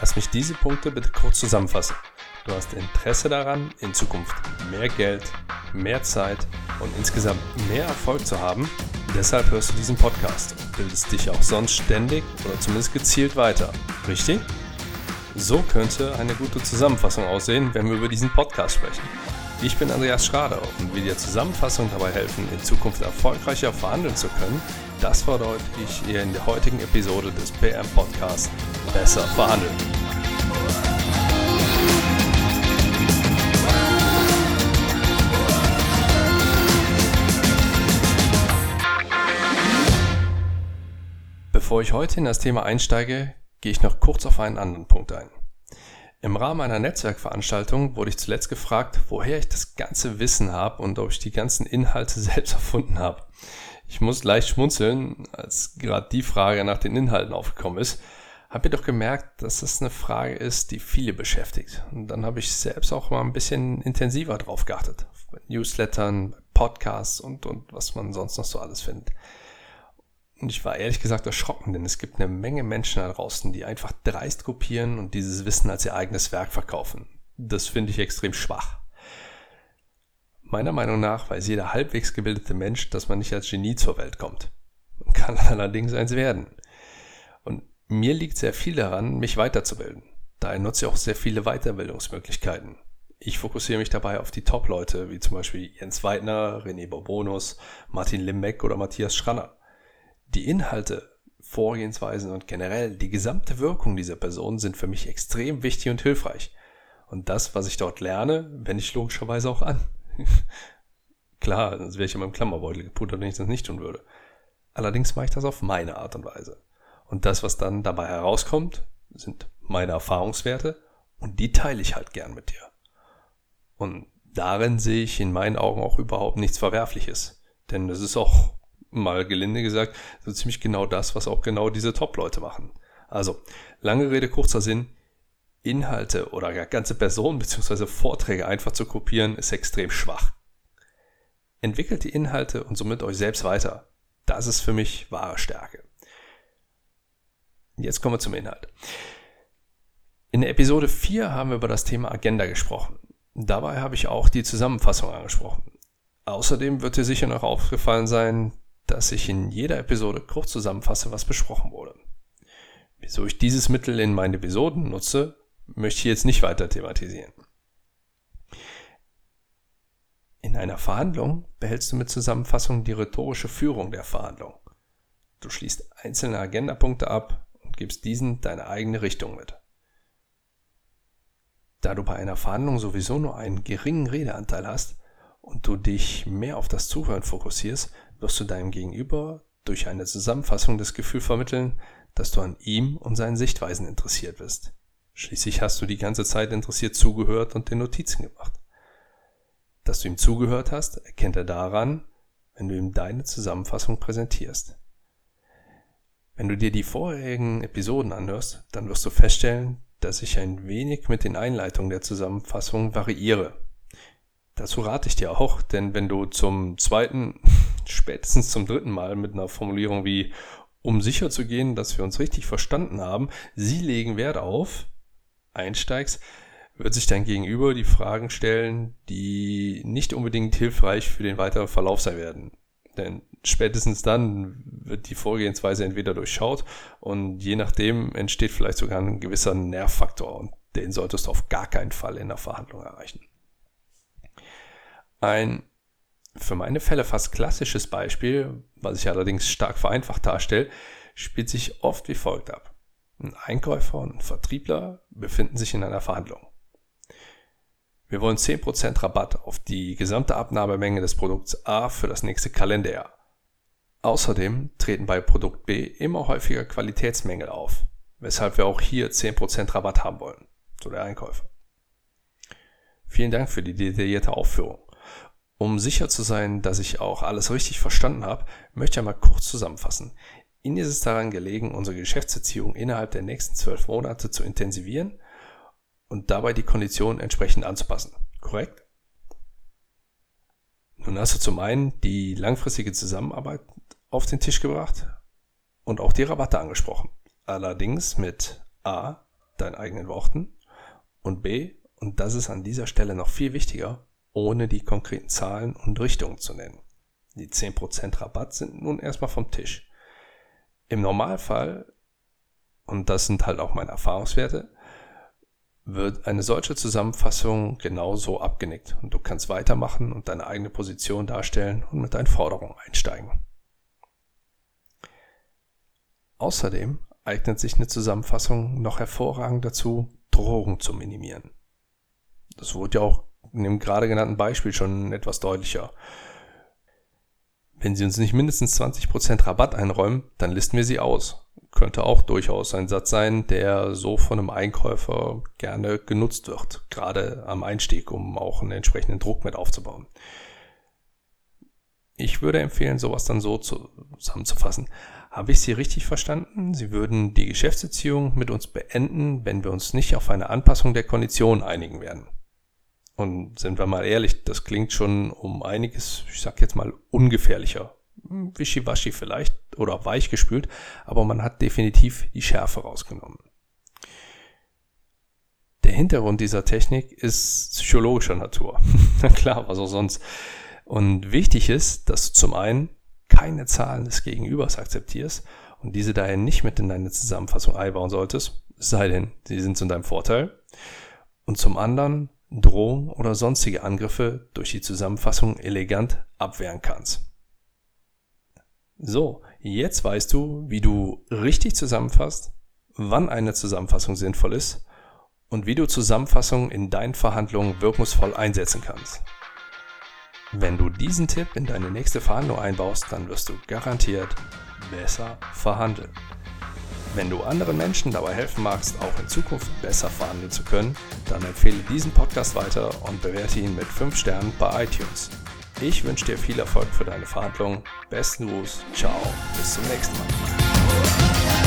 Lass mich diese Punkte bitte kurz zusammenfassen. Du hast Interesse daran, in Zukunft mehr Geld, mehr Zeit und insgesamt mehr Erfolg zu haben. Deshalb hörst du diesen Podcast und bildest dich auch sonst ständig oder zumindest gezielt weiter. Richtig? So könnte eine gute Zusammenfassung aussehen, wenn wir über diesen Podcast sprechen. Ich bin Andreas Schrader und will dir Zusammenfassung dabei helfen, in Zukunft erfolgreicher verhandeln zu können. Das verdeute ich dir in der heutigen Episode des PM Podcasts Besser verhandeln. Bevor ich heute in das Thema einsteige, gehe ich noch kurz auf einen anderen Punkt ein. Im Rahmen einer Netzwerkveranstaltung wurde ich zuletzt gefragt, woher ich das ganze Wissen habe und ob ich die ganzen Inhalte selbst erfunden habe. Ich muss leicht schmunzeln, als gerade die Frage nach den Inhalten aufgekommen ist, habe ich doch gemerkt, dass das eine Frage ist, die viele beschäftigt. Und dann habe ich selbst auch mal ein bisschen intensiver drauf geachtet. Bei Newslettern, Podcasts und, und was man sonst noch so alles findet. Und ich war ehrlich gesagt erschrocken, denn es gibt eine Menge Menschen da draußen, die einfach dreist kopieren und dieses Wissen als ihr eigenes Werk verkaufen. Das finde ich extrem schwach. Meiner Meinung nach weiß jeder halbwegs gebildete Mensch, dass man nicht als Genie zur Welt kommt. Man kann allerdings eins werden. Und mir liegt sehr viel daran, mich weiterzubilden. Daher nutze ich auch sehr viele Weiterbildungsmöglichkeiten. Ich fokussiere mich dabei auf die Top-Leute, wie zum Beispiel Jens Weidner, René Bourbonus, Martin Limbeck oder Matthias Schranner die Inhalte, Vorgehensweisen und generell die gesamte Wirkung dieser Person sind für mich extrem wichtig und hilfreich. Und das, was ich dort lerne, wende ich logischerweise auch an. Klar, sonst wäre ich in meinem Klammerbeutel gepudert, wenn ich das nicht tun würde. Allerdings mache ich das auf meine Art und Weise. Und das, was dann dabei herauskommt, sind meine Erfahrungswerte und die teile ich halt gern mit dir. Und darin sehe ich in meinen Augen auch überhaupt nichts Verwerfliches. Denn es ist auch mal gelinde gesagt, so ziemlich genau das, was auch genau diese Top-Leute machen. Also, lange Rede, kurzer Sinn, Inhalte oder ganze Personen bzw. Vorträge einfach zu kopieren, ist extrem schwach. Entwickelt die Inhalte und somit euch selbst weiter. Das ist für mich wahre Stärke. Jetzt kommen wir zum Inhalt. In der Episode 4 haben wir über das Thema Agenda gesprochen. Dabei habe ich auch die Zusammenfassung angesprochen. Außerdem wird dir sicher noch aufgefallen sein, dass ich in jeder Episode kurz zusammenfasse, was besprochen wurde. Wieso ich dieses Mittel in meinen Episoden nutze, möchte ich jetzt nicht weiter thematisieren. In einer Verhandlung behältst du mit Zusammenfassung die rhetorische Führung der Verhandlung. Du schließt einzelne Agendapunkte ab und gibst diesen deine eigene Richtung mit. Da du bei einer Verhandlung sowieso nur einen geringen Redeanteil hast und du dich mehr auf das Zuhören fokussierst, wirst du deinem Gegenüber durch eine Zusammenfassung das Gefühl vermitteln, dass du an ihm und seinen Sichtweisen interessiert bist. Schließlich hast du die ganze Zeit interessiert zugehört und dir Notizen gemacht. Dass du ihm zugehört hast, erkennt er daran, wenn du ihm deine Zusammenfassung präsentierst. Wenn du dir die vorherigen Episoden anhörst, dann wirst du feststellen, dass ich ein wenig mit den Einleitungen der Zusammenfassung variiere. Dazu rate ich dir auch, denn wenn du zum zweiten, spätestens zum dritten Mal mit einer Formulierung wie um sicher zu gehen, dass wir uns richtig verstanden haben, sie legen Wert auf, einsteigst, wird sich dein Gegenüber die Fragen stellen, die nicht unbedingt hilfreich für den weiteren Verlauf sein werden. Denn spätestens dann wird die Vorgehensweise entweder durchschaut und je nachdem entsteht vielleicht sogar ein gewisser Nervfaktor und den solltest du auf gar keinen Fall in der Verhandlung erreichen. Ein für meine Fälle fast klassisches Beispiel, was ich allerdings stark vereinfacht darstelle, spielt sich oft wie folgt ab. Ein Einkäufer und ein Vertriebler befinden sich in einer Verhandlung. Wir wollen 10% Rabatt auf die gesamte Abnahmemenge des Produkts A für das nächste Kalenderjahr. Außerdem treten bei Produkt B immer häufiger Qualitätsmängel auf, weshalb wir auch hier 10% Rabatt haben wollen, so der Einkäufer. Vielen Dank für die detaillierte Aufführung. Um sicher zu sein, dass ich auch alles richtig verstanden habe, möchte ich einmal kurz zusammenfassen. Ihnen ist es daran gelegen, unsere Geschäftsbeziehung innerhalb der nächsten zwölf Monate zu intensivieren und dabei die Konditionen entsprechend anzupassen. Korrekt? Nun hast du zum einen die langfristige Zusammenarbeit auf den Tisch gebracht und auch die Rabatte angesprochen. Allerdings mit A, deinen eigenen Worten. Und B, und das ist an dieser Stelle noch viel wichtiger, ohne die konkreten Zahlen und Richtungen zu nennen. Die 10% Rabatt sind nun erstmal vom Tisch. Im Normalfall, und das sind halt auch meine Erfahrungswerte, wird eine solche Zusammenfassung genauso abgenickt und du kannst weitermachen und deine eigene Position darstellen und mit deinen Forderungen einsteigen. Außerdem eignet sich eine Zusammenfassung noch hervorragend dazu, Drohungen zu minimieren. Das wurde ja auch in dem gerade genannten Beispiel schon etwas deutlicher. Wenn Sie uns nicht mindestens 20% Rabatt einräumen, dann listen wir Sie aus. Könnte auch durchaus ein Satz sein, der so von einem Einkäufer gerne genutzt wird, gerade am Einstieg, um auch einen entsprechenden Druck mit aufzubauen. Ich würde empfehlen, sowas dann so zusammenzufassen. Habe ich Sie richtig verstanden? Sie würden die Geschäftsbeziehung mit uns beenden, wenn wir uns nicht auf eine Anpassung der Konditionen einigen werden. Und sind wir mal ehrlich, das klingt schon um einiges, ich sag jetzt mal, ungefährlicher. Wischiwaschi vielleicht oder weich gespült, aber man hat definitiv die Schärfe rausgenommen. Der Hintergrund dieser Technik ist psychologischer Natur. Na klar, was auch sonst. Und wichtig ist, dass du zum einen keine Zahlen des Gegenübers akzeptierst und diese daher nicht mit in deine Zusammenfassung einbauen solltest, sei denn, sie sind zu deinem Vorteil. Und zum anderen Drohung oder sonstige Angriffe durch die Zusammenfassung elegant abwehren kannst. So, jetzt weißt du, wie du richtig zusammenfasst, wann eine Zusammenfassung sinnvoll ist und wie du Zusammenfassungen in deinen Verhandlungen wirkungsvoll einsetzen kannst. Wenn du diesen Tipp in deine nächste Verhandlung einbaust, dann wirst du garantiert besser verhandeln. Wenn du anderen Menschen dabei helfen magst, auch in Zukunft besser verhandeln zu können, dann empfehle diesen Podcast weiter und bewerte ihn mit 5 Sternen bei iTunes. Ich wünsche dir viel Erfolg für deine Verhandlungen. Besten Gruß, ciao, bis zum nächsten Mal.